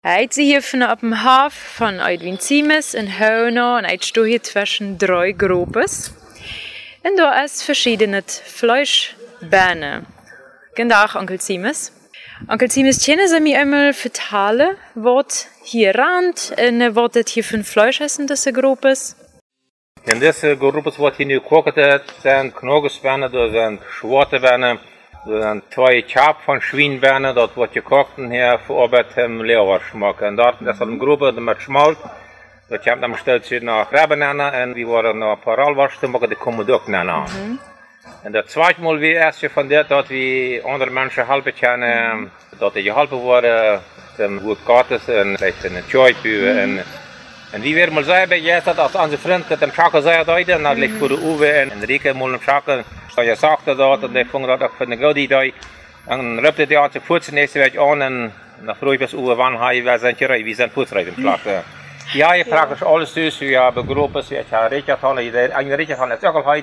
Hij zie hier van op dem Haf van Edwin Siemes in Heuno en hij steht hier zwischen drei Gruppes. Und da ist verschiedene Fleischbäne. Guten Tag, Onkel Siemes. Onkel Siemes, können Sie mir einmal vertellen, was hier rand und was das hier für ein Fleisch ist in dieser Gruppe? Nu gekookt. Het zijn knogesbennen, er zijn zwarte bennen, er zijn twee chap van schwienbennen. Dat wordt gekookt en hier verarbeitet im Leeuwarschmak. En daar is een groep met smalt. Dat komt dan stelt nach Rebenennen en we worden naar Paralwars te maken, die komen ook naar. En dat zweite Mal wie erst von der, dat we andere mensen helpen kunnen, dat die geholpen worden, dem goed gratis en vielleicht choy en en wie weer mal zeggen bij jij dat als onze vriend dat hem schaken zei dat en dat ligt voor de Uwe en Enrique moet hem schaken, dat je zag dat en ik vond dat ook van de goede idee. En rupte die aan zijn voet nächste week aan en dan vroeg ik bij Uwe wanneer hij wij zijn gereden, wie zijn voet rijden slag. Ja, je praktisch alles dus, we hebben groepen, we hebben Richard van, een Richard van het ook al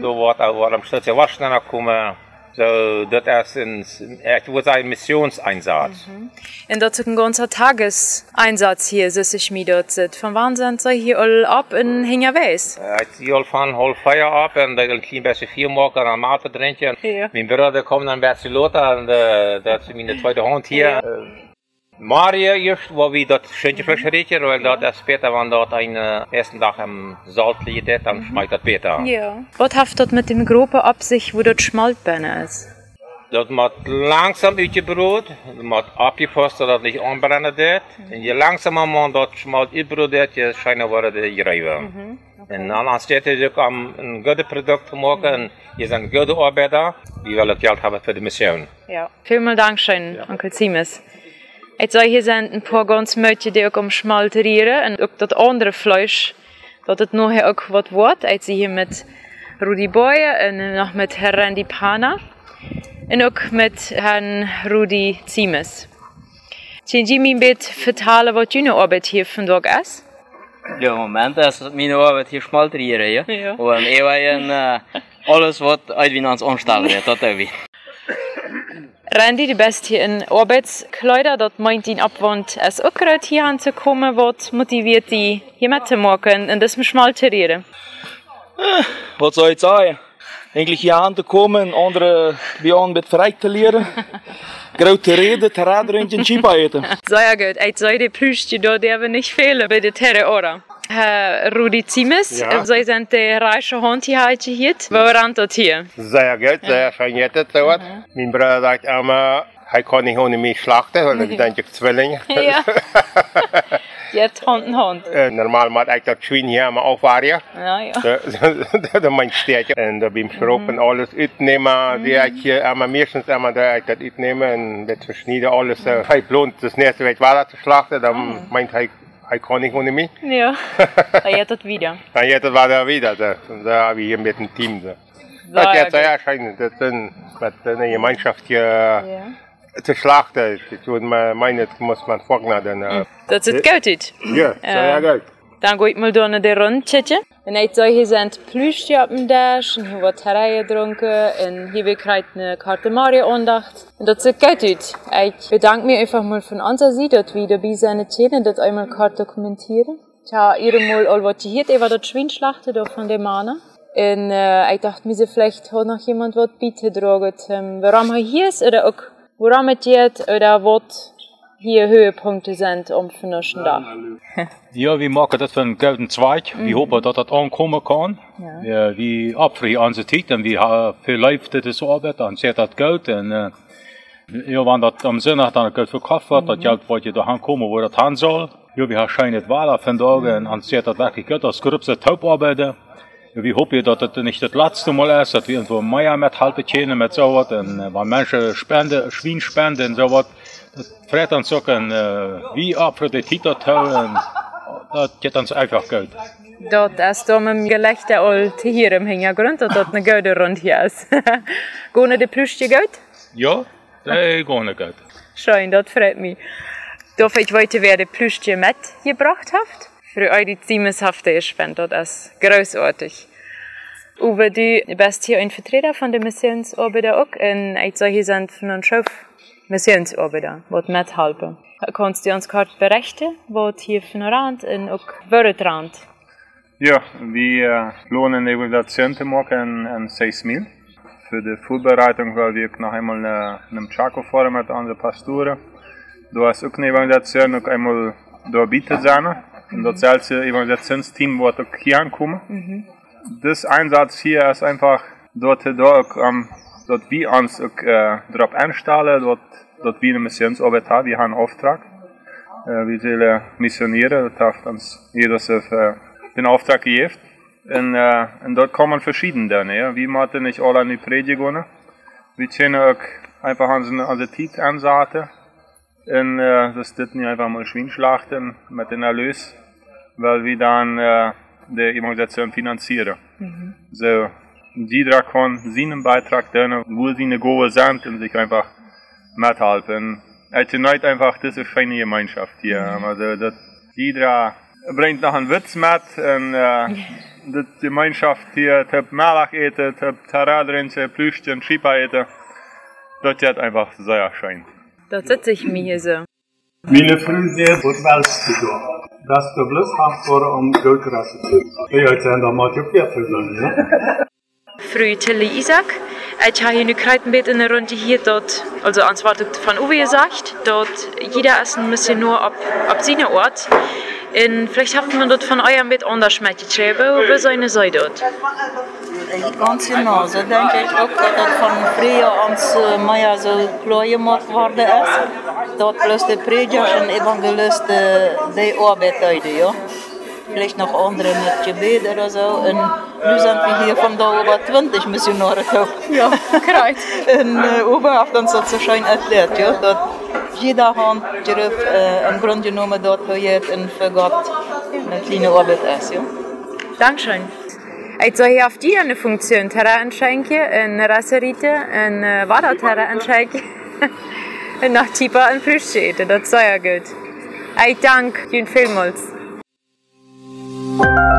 Da wordt er am Schluss ja waschen komen. So, das ist ein, ich würde sagen, Missionseinsatz. Und das ist ein ganzer Tageseinsatz hier, so sich mir dort sitzt. Von wann sind Sie hier all ab in Hingerweis? Ich gehe von halb vier ab und dann ein klein bisschen vier machen und Mate trinken. Ja. Mein Bruder kommt dann ein bisschen lauter und äh, das ist meine zweite Hand hier. Äh, Mario erst, wo wir dort schönche Fleisch riechen, weil dort erst später, wenn dort ein ersten Tag im Salz liegt, dann schmeckt das besser. Ja. Was hat das mit dem Gruppe ab sich, wo dort Schmaltbeine ist? Dat moet langzaam uitgebroed, dat moet abgepast dat het niet aanbrennen deed. En je langzamer man dat schmalt uitbroed deed, je schijnen worden de gerijven. En dan anstatt je ook om een goede product te maken, en je bent een goede arbeider, die wil het geld hebben voor de mission. Ja. Vielen Dank schön, Onkel Siemes. Ich sage, hier sind ein paar ganz Mädchen, die auch am Schmalterieren und auch das andere Fleisch, dass es nachher auch was wird. Ich sehe hier mit Rudi Boye und noch mit Herrn Randy Pana und auch mit Herrn Rudi Ziemes. Können Sie mir ein bisschen vertellen, was Ihre Arbeit hier von Tag ist? Ja, moment is mijn arbeid hier smalterieren, ja. Ja. En eeuwen uh, alles wat Edwin ons aanstellen heeft, dat ook weer. Randy, du bist hier in Arbeitskleider, das meint ihn abwand, es auch gerade hier anzukommen, was motiviert die hier mitzumachen und das mit Schmalterieren. Wat zou je zeggen? Eigenlijk hier aan te komen, anderen bij ons met vrij te leren. Grote reden, te raden en een chip eten. Sehr gut. Ich soll die Plüschchen da, der wird nicht fehlen bei der Terre, oder? Herr Rudi Ziemes, Ja. Sie sind der reiche Hund hier heute hier. Woran das hier? Sehr gut, sehr schön jetzt dort. Mein Bruder sagt immer, er kann nicht ohne mich schlachten, weil er denkt, ich Zwillinge. Ja. Jetzt Hund in Hund. Äh, Normal moet ik dat Schwein hier maar aufwahren. Ja, ja. Dat is mijn steekje. En dan beim Schroppen alles uitnemen, die ik hier immer meestens immer da ik dat uitnemen en met versnijden alles. äh, Hij plant das nächste week water te slachten, dan meint hij, niet ohne mich. Ja. Da jetzt das wieder. Dan jetzt war er wieder, da, da haben wir hier mit dem Team. Da. Das Sehr ist gut. sehr schön, das mit einer Gemeinschaft hier Ja. te slachten. Ich meinen, das muss man dann. äh, Das ist gut. jetzt. Ja, sehr Dann ich mal durch die Runde. Und ich sage, hier sind Plüschchen auf dem Dash, hier wird Terrain getrunken, und hier wird gerade eine Karte Mario andacht. Und das sieht gut. Ich bedanke mich einfach mal von unserer Seite, dass wir dabei sein können, das einmal gerade dokumentieren. Ich habe ihr mal all was hier, ich war das Schweinschlachten da von dem Mann. Und äh, ich dachte mir, vielleicht hat noch jemand was bieten tragen, ähm, warum er hier ist, oder auch, woran es geht, oder was hier Höhepunkte sind am nächsten Tag. Ja, wir machen das für einen gelben Zweig. Wir hoffen, dass das ankommen kann. Ja. wir abfrieren an der Zeit und wir haben viel Leute Arbeit, dann sieht das Geld. Und, äh, ja, wenn das am Sonntag dann Geld verkauft wird, das Geld ja dahin kommen, wo das hin soll. Ja, wir haben scheinbar Wahl von Tagen und dann sieht das wirklich gut aus. Gröbste Taubarbeiter. Ja, wir hoffen, dass das nicht das letzte Mal ist, dass wir irgendwo mehr mithalten können mit sowas. Und äh, wenn Menschen spenden, Schwein spenden und sowas, das freut uns auch ein, äh, wie ab für die Titel und das geht uns einfach gut. Dat is dan een gelegde al te hier im Hintergrund, dat dat een goede rond hier is. Gaan de plusje goed? Ja, das geht gut. Schön, dat freut mich. Darf ich weiter, wer de plusje mitgebracht habt? Für eure Ziemeshafte Spende, das ist großartig. Uwe, du bist hier ein Vertreter von der Missionsarbeiter auch und ich sage, hier sind von uns Schiff Missionsarbeiter, die mithelfen. Kannst du uns kurz berichten, was hier von Rand und auch Wörterrand? Ja, vi uh, lånar en evaluation till maken en 6 mil. För de Vorbereitung weil wir noch einmal eine, einem Chaco fahren mit unseren Pastoren. Da ist auch eine Evaluation noch einmal da bieten sein. Und das ganze Evaluationsteam wird auch hier ankommen. Mhm. Das Einsatz hier ist einfach dort, dort, um, uns auch äh, darauf einstellen, dort, dort wir eine Missionsarbeit haben, wir haben einen Auftrag. Äh, wir sollen missionieren, das darf uns jeder sich äh, den Auftrag gegeben. Und, äh, und dort kommen verschiedene ja. Wir machen nicht alle die Predigungen. Wir können auch einfach unsere Zeit ansaten. Und äh, das dit nicht einfach mal Schweinschlachten mit den Erlös, weil wir dann äh, die Evangelisation finanzieren. Mhm. So, jeder kann seinen Beitrag tun, wo sie eine Goal sind und sich einfach mithelfen. Also nicht einfach diese feine Gemeinschaft hier. Mhm. Also, das, jeder bringt noch einen Witz mit und äh, die Gemeinschaft hier, die Malach eten, die Taradrinse, Plüschchen, Schipa eten. Das ist einfach sehr schön. Dat sitze ich mir hier so. Meine Freunde wel studio. Dat is de blus gaan voor om grotere te doen. Ja, het zijn dan maar je veel te ja. Früh Tilly Isaac. Ich habe hier eine Kreitenbeet in der Runde hier dort, also antwortet von Uwe gesagt, dort jeder ist ein nur ab, ab seiner Ort. Und vielleicht habt man dort von eurem Bett anders mitgeschrieben, wie so eine sei dort. Ganz genau, so denke ich auch, dass das von früher ans äh, Meier so klar gemacht worden ist. Dort bloß die Prediger und Evangelisten die Arbeit heute, ja. Vielleicht noch andere mit Gebet oder so. Und nu sind wir hier von da über 20 Missionare gehabt. Ja, kreuz. und äh, Uwe hat uns das so schön erklärt, ja. Dort jeder Hand äh, im Grunde genommen dort gehört und für Gott eine kleine Arbeit ist, ja. Dankeschön. Ich soll hier auf die eine Funktion Terra anschenken, eine Rasserite, eine Wader anschenken. und nach Tipa ein Frühstück, das ist sehr gut. Ich danke Ihnen vielmals. Bye.